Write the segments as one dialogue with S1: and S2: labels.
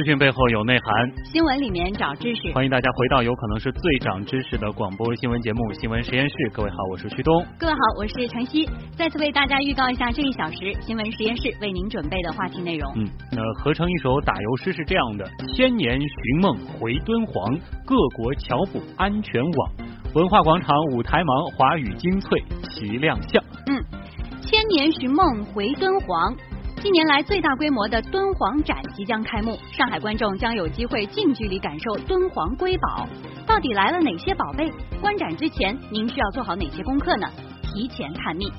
S1: 资讯背后有内涵，
S2: 新闻里面找知识。
S1: 欢迎大家回到有可能是最长知识的广播新闻节目《新闻实验室》。各位好，我是旭东。
S2: 各位好，我是晨曦。再次为大家预告一下这一小时新闻实验室为您准备的话题内容。
S1: 嗯，那合成一首打油诗是这样的：千年寻梦回敦煌，各国侨补安全网，文化广场舞台忙，华语精粹齐亮相。
S2: 嗯，千年寻梦回敦煌。近年来最大规模的敦煌展即将开幕，上海观众将有机会近距离感受敦煌瑰宝。到底来了哪些宝贝？观展之前您需要做好哪些功课呢？提前探秘。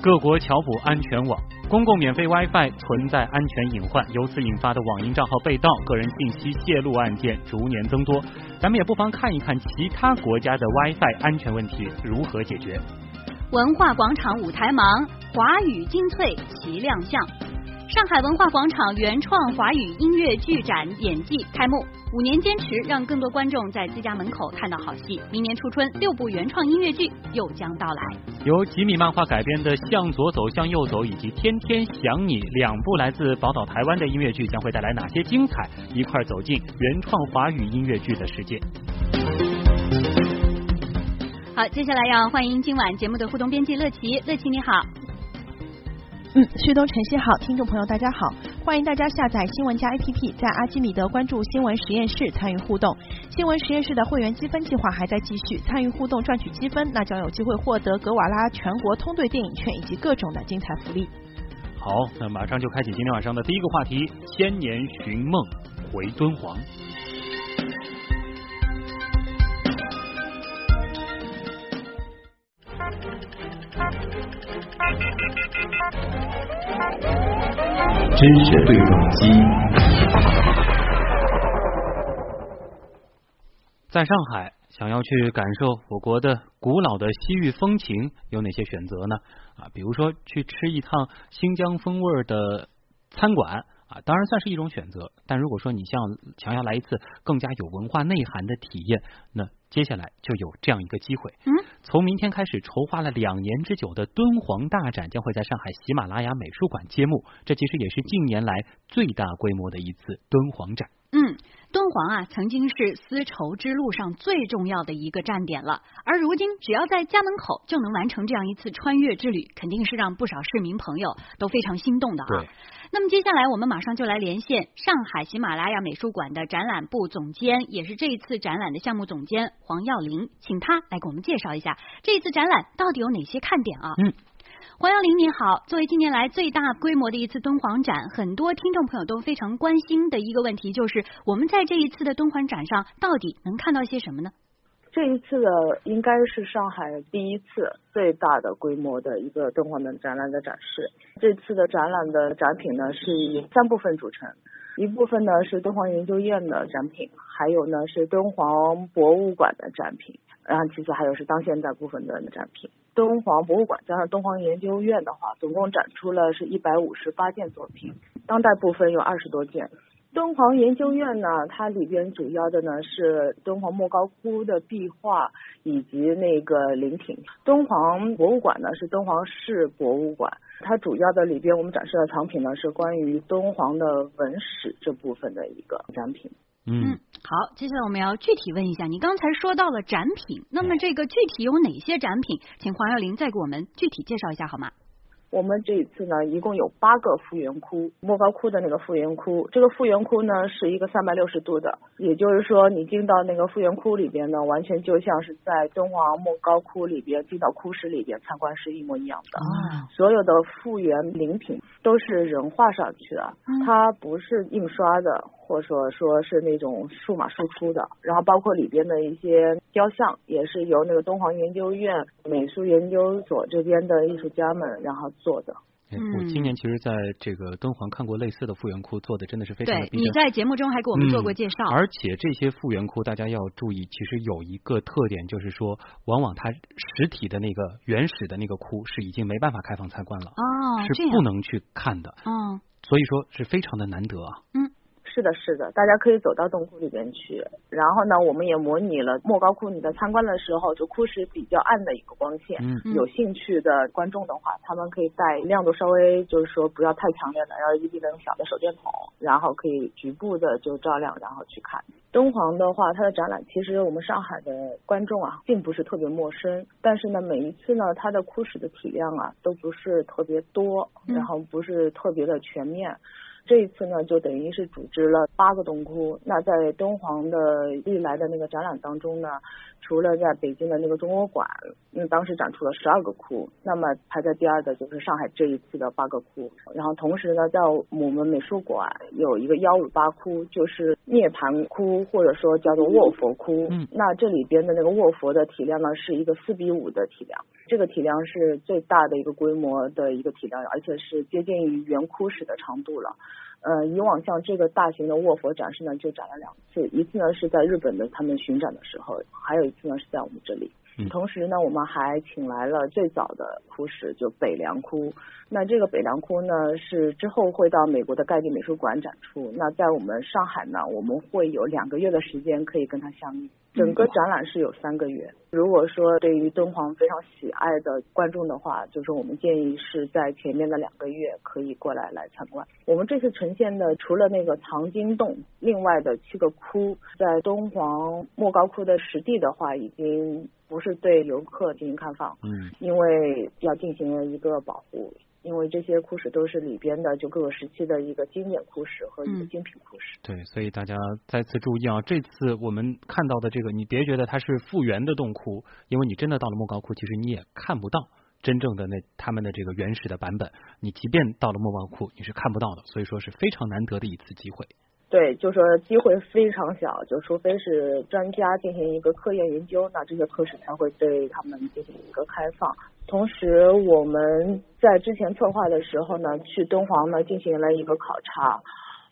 S1: 各国侨补安全网，公共免费 WiFi 存在安全隐患，由此引发的网银账号被盗、个人信息泄露案件逐年增多。咱们也不妨看一看其他国家的 WiFi 安全问题如何解决。
S2: 文化广场舞台盲，华语精粹齐亮相。上海文化广场原创华语音乐剧展演技开幕，五年坚持让更多观众在自家门口看到好戏。明年初春，六部原创音乐剧又将到来。
S1: 由吉米漫画改编的《向左走，向右走》以及《天天想你》两部来自宝岛台湾的音乐剧将会带来哪些精彩？一块走进原创华语音乐剧的世界。
S2: 好，接下来要欢迎今晚节目的互动编辑乐琪，乐琪你好。
S3: 嗯，旭东晨曦好，听众朋友大家好，欢迎大家下载新闻加 APP，在阿基米德关注新闻实验室参与互动。新闻实验室的会员积分计划还在继续，参与互动赚取积分，那将有机会获得格瓦拉全国通兑电影券以及各种的精彩福利。
S1: 好，那马上就开启今天晚上的第一个话题：千年寻梦回敦煌。
S4: 知识对撞机，
S1: 在上海想要去感受我国的古老的西域风情，有哪些选择呢？啊，比如说去吃一趟新疆风味的餐馆。啊，当然算是一种选择，但如果说你像想要来一次更加有文化内涵的体验，那接下来就有这样一个机会。
S2: 嗯，
S1: 从明天开始，筹划了两年之久的敦煌大展将会在上海喜马拉雅美术馆揭幕，这其实也是近年来最大规模的一次敦煌展。
S2: 嗯，敦煌啊，曾经是丝绸之路上最重要的一个站点了，而如今只要在家门口就能完成这样一次穿越之旅，肯定是让不少市民朋友都非常心动的啊。那么接下来我们马上就来连线上海喜马拉雅美术馆的展览部总监，也是这一次展览的项目总监黄耀林，请他来给我们介绍一下这一次展览到底有哪些看点啊？
S1: 嗯。
S2: 黄耀林，你好！作为近年来最大规模的一次敦煌展，很多听众朋友都非常关心的一个问题，就是我们在这一次的敦煌展上到底能看到些什么呢？
S5: 这一次的应该是上海第一次最大的规模的一个敦煌的展览的展示。这次的展览的展品呢是以三部分组成，一部分呢是敦煌研究院的展品，还有呢是敦煌博物馆的展品，然后其次还有是当现代部分的展品。敦煌博物馆加上敦煌研究院的话，总共展出了是一百五十八件作品，当代部分有二十多件。敦煌研究院呢，它里边主要的呢是敦煌莫高窟的壁画以及那个陵亭。敦煌博物馆呢是敦煌市博物馆，它主要的里边我们展示的藏品呢是关于敦煌的文史这部分的一个展品。
S1: 嗯，
S2: 好，接下来我们要具体问一下，你刚才说到了展品，那么这个具体有哪些展品？请黄耀林再给我们具体介绍一下好吗？
S5: 我们这一次呢，一共有八个复原窟，莫高窟的那个复原窟，这个复原窟呢是一个三百六十度的，也就是说你进到那个复原窟里边呢，完全就像是在敦煌莫高窟里边进到窟室里边参观是一模一样的。
S2: 啊，
S5: 所有的复原陵品都是人画上去的，它不是印刷的。或者说说是那种数码输出的，然后包括里边的一些雕像，也是由那个敦煌研究院美术研究所这边的艺术家们然后做的。
S1: 哎我今年其实在这个敦煌看过类似的复原窟，做的真的是非常的
S2: 对，
S1: 逼真。
S2: 你在节目中还给我们做过介绍。
S1: 嗯而且这些复原窟大家要注意，其实有一个特点，就是说，往往它实体的那个原始的那个窟是已经没办法开放参观了，
S2: 哦，
S1: 是不能去看的，
S2: 嗯
S1: 所以说是非常的难得啊。
S5: 是的，是的，大家可以走到洞窟里边去。然后呢，我们也模拟了莫高窟，你在参观的时候，就窟室比较暗的一个光线。
S1: 嗯
S2: 嗯
S5: 有兴趣的观众的话，他们可以带亮度稍微就是说不要太强烈的 LED 灯小的手电筒，然后可以局部的就照亮，然后去看。敦煌的话，它的展览其实我们上海的观众啊，并不是特别陌生，但是呢，每一次呢，它的窟室的体量啊，都不是特别多，
S2: 嗯
S5: 然后不是特别的全面。这一次呢，就等于是组织了八个洞窟。那在敦煌的历来的那个展览当中呢，除了在北京的那个中国馆，嗯，当时展出了十二个窟，那么排在第二的就是上海这一次的八个窟。然后同时呢，在我们美术馆有一个幺五八窟，就是涅槃窟，或者说叫做卧佛窟。
S1: 嗯
S5: 那这里边的那个卧佛的体量呢，是一个四比五的体量。这个体量是最大的一个规模的一个体量，而且是接近于圆窟室的长度了。呃，以往像这个大型的卧佛展示呢，就展了两次，一次呢是在日本的他们巡展的时候，还有一次呢是在我们这里。
S1: 嗯
S5: 同时呢，我们还请来了最早的窟室，就北凉窟。那这个北凉窟呢，是之后会到美国的盖蒂美术馆展出。那在我们上海呢，我们会有两个月的时间可以跟它相遇。整个展览是有三个月。如果说对于敦煌非常喜爱的观众的话，就是我们建议是在前面的两个月可以过来来参观。我们这次呈现的除了那个藏经洞，另外的七个窟，在敦煌莫高窟的实地的话，已经不是对游客进行开放，
S1: 嗯
S5: 因为要进行一个保护。因为这些窟室都是里边的就各个时期的一个经典窟室和一个
S2: 嗯
S5: 精品窟室。
S1: 对，所以大家再次注意啊，这次我们看到的这个，你别觉得它是复原的洞窟，因为你真的到了莫高窟，其实你也看不到真正的那他们的这个原始的版本，你即便到了莫高窟，你是看不到的，所以说是非常难得的一次机会。
S5: 对，就说机会非常小，就除非是专家进行一个科研研究，那这些科室才会对他们进行一个开放。同时，我们在之前策划的时候呢，去敦煌呢进行了一个考察，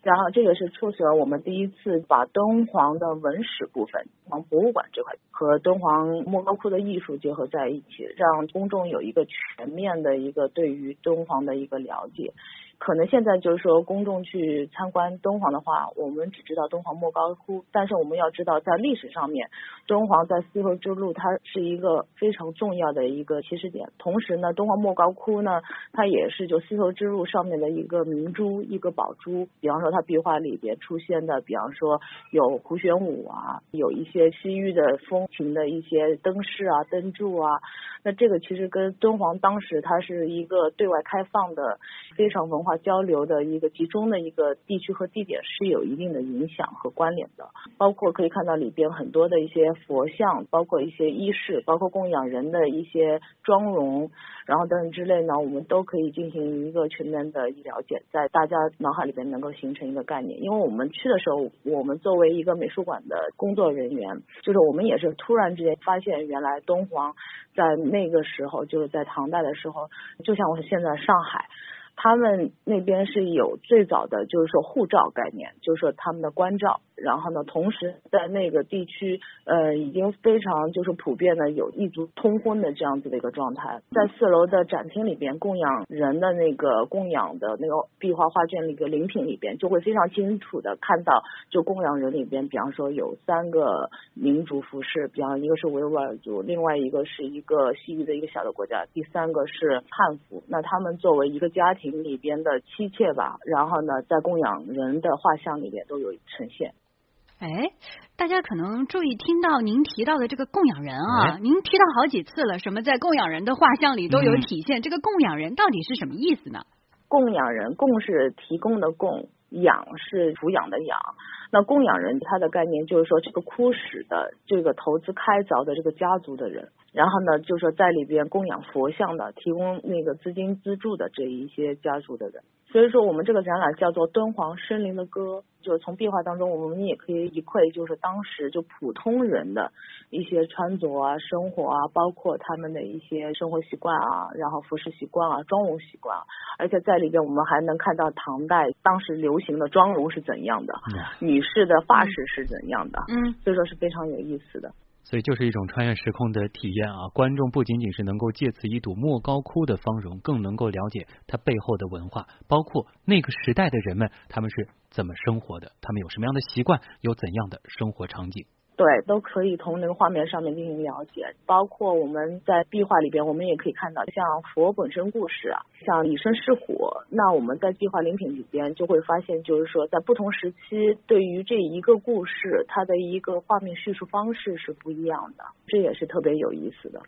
S5: 然后这个是促使了我们第一次把敦煌的文史部分，敦煌博物馆这块和敦煌莫高窟的艺术结合在一起，让公众有一个全面的一个对于敦煌的一个了解。可能现在就是说，公众去参观敦煌的话，我们只知道敦煌莫高窟，但是我们要知道，在历史上面，敦煌在丝绸之路它是一个非常重要的一个起始点。同时呢，敦煌莫高窟呢，它也是就丝绸之路上面的一个明珠、一个宝珠。比方说，它壁画里边出现的，比方说有胡旋舞啊，有一些西域的风情的一些灯饰啊、灯柱啊。那这个其实跟敦煌当时它是一个对外开放的、非常文化交流的一个集中的一个地区和地点是有一定的影响和关联的。包括可以看到里边很多的一些佛像，包括一些衣饰，包括供养人的一些妆容，然后等等之类呢，我们都可以进行一个全面的了解，在大家脑海里边能够形成一个概念。因为我们去的时候，我们作为一个美术馆的工作人员，就是我们也是突然之间发现，原来敦煌在那个时候，就是在唐代的时候，就像我现在上海。他们那边是有最早的，就是说护照概念，就是说他们的关照，然后呢，同时在那个地区，呃，已经非常就是普遍的有异族通婚的这样子的一个状态。在四楼的展厅里边，供养人的那个供养的那个壁画画卷里个礼品里边，就会非常清楚的看到，就供养人里边，比方说有三个民族服饰，比方一个是维吾尔族，另外一个是一个西域的一个小的国家，第三个是汉服。那他们作为一个家庭。里边的妻妾吧，然后呢，在供养人的画像里边都有呈现。
S2: 哎，大家可能注意听到您提到的这个供养人啊，
S1: 哎
S2: 您提到好几次了，什么在供养人的画像里都有
S1: 嗯
S2: 体现，这个供养人到底是什么意思呢？
S5: 供养人，供是提供的供，养是抚养的养。那供养人他的概念就是说，这个窟室的这个投资开凿的这个家族的人，然后呢，就是说在里边供养佛像的，提供那个资金资助的这一些家族的人。所以说我们这个展览叫做《敦煌生灵的歌》，就是从壁画当中，我们也可以一窥就是当时就普通人的一些穿着啊、生活啊，包括他们的一些生活习惯啊，然后服饰习惯啊、妆容习惯啊，而且在里边我们还能看到唐代当时流行的妆容是怎样的，女士的发饰是怎样的，
S2: 嗯，
S5: 所以说是非常有意思的。
S1: 所以就是一种穿越时空的体验啊！观众不仅仅是能够借此一睹莫高窟的芳容，更能够了解它背后的文化，包括那个时代的人们他们是怎么生活的，他们有什么样的习惯，有怎样的生活场景。
S5: 对，都可以从那个画面上面进行了解，包括我们在壁画里边，我们也可以看到像佛本身故事啊，像以身试虎。那我们在壁画灵品里边就会发现，就是说在不同时期，对于这一个故事，它的一个画面叙述方式是不一样的，这也是特别有意思的。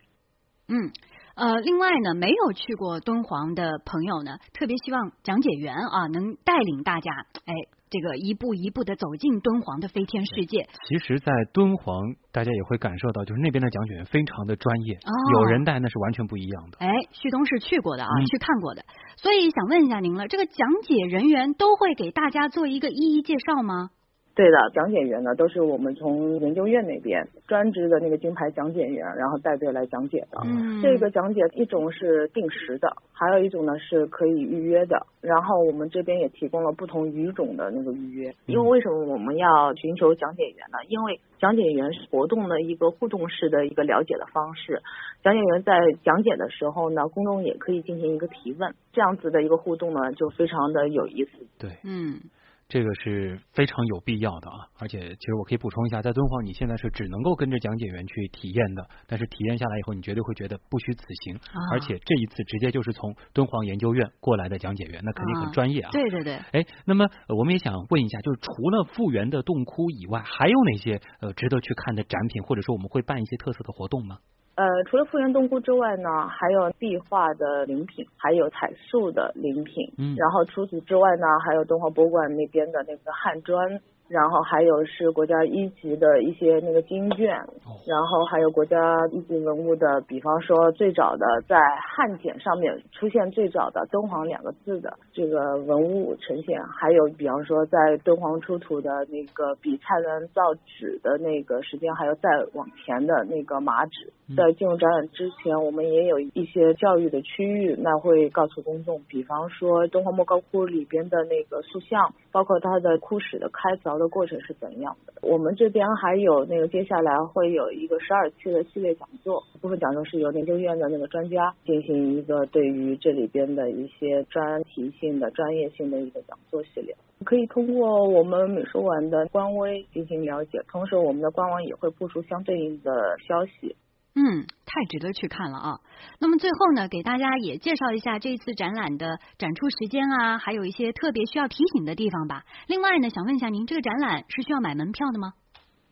S2: 嗯，呃，另外呢，没有去过敦煌的朋友呢，特别希望讲解员啊能带领大家，哎，这个一步一步的走进敦煌的飞天世界。
S1: 其实，在敦煌，大家也会感受到，就是那边的讲解员非常的专业，
S2: 哦
S1: 有人带那是完全不一样的。
S2: 哎，旭东是去过的啊，
S1: 嗯
S2: 去看过的，所以想问一下您了，这个讲解人员都会给大家做一个一一介绍吗？
S5: 对的，讲解员呢都是我们从研究院那边专职的那个金牌讲解员，然后带队来讲解的。
S2: 嗯
S5: 这个讲解一种是定时的，还有一种呢是可以预约的。然后我们这边也提供了不同语种的那个预约。因为为什么我们要寻求讲解员呢？因为讲解员是活动的一个互动式的一个了解的方式。讲解员在讲解的时候呢，公众也可以进行一个提问，这样子的一个互动呢，就非常的有意思。
S1: 对，
S2: 嗯，
S1: 这个是非常有必要的啊！而且，其实我可以补充一下，在敦煌你现在是只能够跟着讲解员去体验的，但是体验下来以后，你绝对会觉得不虚此行。
S2: 啊
S1: 而且这一次直接就是从敦煌研究院过来的讲解员，那肯定很专业啊。
S2: 对对对，
S1: 哎，那么呃我们也想问一下，就是除了复原的洞窟以外，还有哪些呃值得去看的展品，或者说我们会办一些特色的活动吗？
S5: 呃，除了复原洞窟之外呢，还有壁画的灵品，还有彩塑的灵品。
S1: 嗯
S5: 然后除此之外呢，还有敦煌博物馆那边的那个汉砖，然后还有是国家一级的一些那个经卷，
S1: 哦
S5: 然后还有国家一级文物的，比方说最早的在汉简上面出现最早的敦煌两个字的这个文物呈现，还有比方说在敦煌出土的那个比蔡伦造纸的那个时间，还有再往前的那个麻纸。在进入展览之前，我们也有一些教育的区域，那会告诉公众，比方说敦煌莫高窟里边的那个塑像，包括它的窟室的开凿的过程是怎样的。我们这边还有那个接下来会有一个十二期的系列讲座，部分讲座是由研究院的那个专家进行一个对于这里边的一些专题性的、专业性的一个讲座系列。可以通过我们美术馆的官微进行了解，同时我们的官网也会布出相对应的消息。
S2: 嗯，太值得去看了啊！那么最后呢，给大家也介绍一下这次展览的展出时间啊，还有一些特别需要提醒的地方吧。另外呢，想问一下您，这个展览是需要买门票的吗？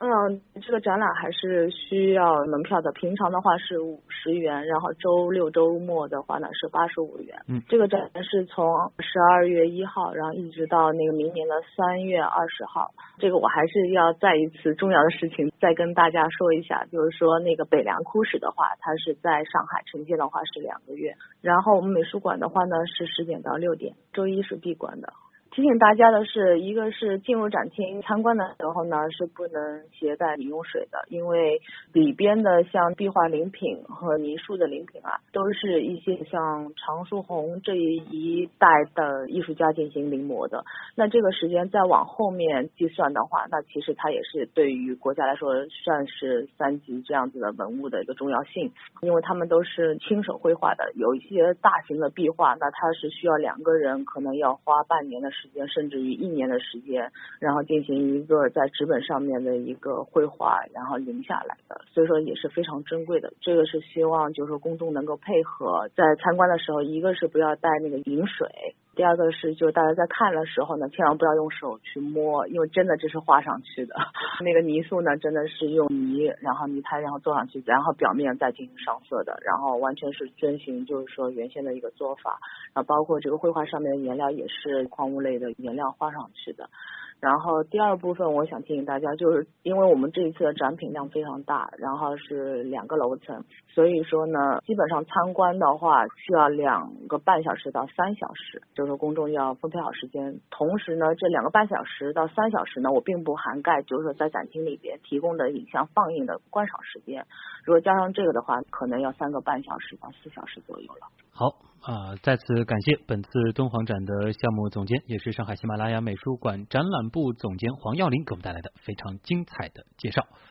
S5: 嗯，这个展览还是需要门票的。平常的话是五十元，然后周六周末的话呢是八十五元。
S1: 嗯
S5: 这个展是从十二月一号，然后一直到那个明年的三月二十号。这个我还是要再一次重要的事情再跟大家说一下，就是说那个北凉窟史的话，它是在上海呈现的话是两个月，然后我们美术馆的话呢是十点到六点，周一是闭馆的。提醒大家的是，一个是进入展厅参观的时候呢，是不能携带饮用水的，因为里边的像壁画灵品和泥塑的灵品啊，都是一些像常书鸿这一代的艺术家进行临摹的。那这个时间再往后面计算的话，那其实它也是对于国家来说算是三级这样子的文物的一个重要性，因为他们都是亲手绘画的，有一些大型的壁画，那它是需要两个人可能要花半年的时时间，甚至于一年的时间，然后进行一个在纸本上面的一个绘画，然后临下来的，所以说也是非常珍贵的。这个是希望就是说公众能够配合，在参观的时候，一个是不要带那个饮水。第二个是，就是大家在看的时候呢，千万不要用手去摸，因为真的这是画上去的。那个泥塑呢，真的是用泥，然后泥胎，然后做上去，然后表面再进行上色的，然后完全是遵循就是说原先的一个做法。然后包括这个绘画上面的颜料也是矿物类的颜料画上去的。然后第二部分，我想提醒大家，就是因为我们这一次的展品量非常大，然后是两个楼层，所以说呢，基本上参观的话需要两个半小时到三小时，就是公众要分配好时间。同时呢，这两个半小时到三小时呢，我并不涵盖，就是说在展厅里边提供的影像放映的观赏时间。如果加上这个的话，可能要三个半小时到四小时左右了。
S1: 好啊，再次感谢本次敦煌展的项目总监，也是上海喜马拉雅美术馆展览部总监黄耀林给我们带来的非常精彩的介绍。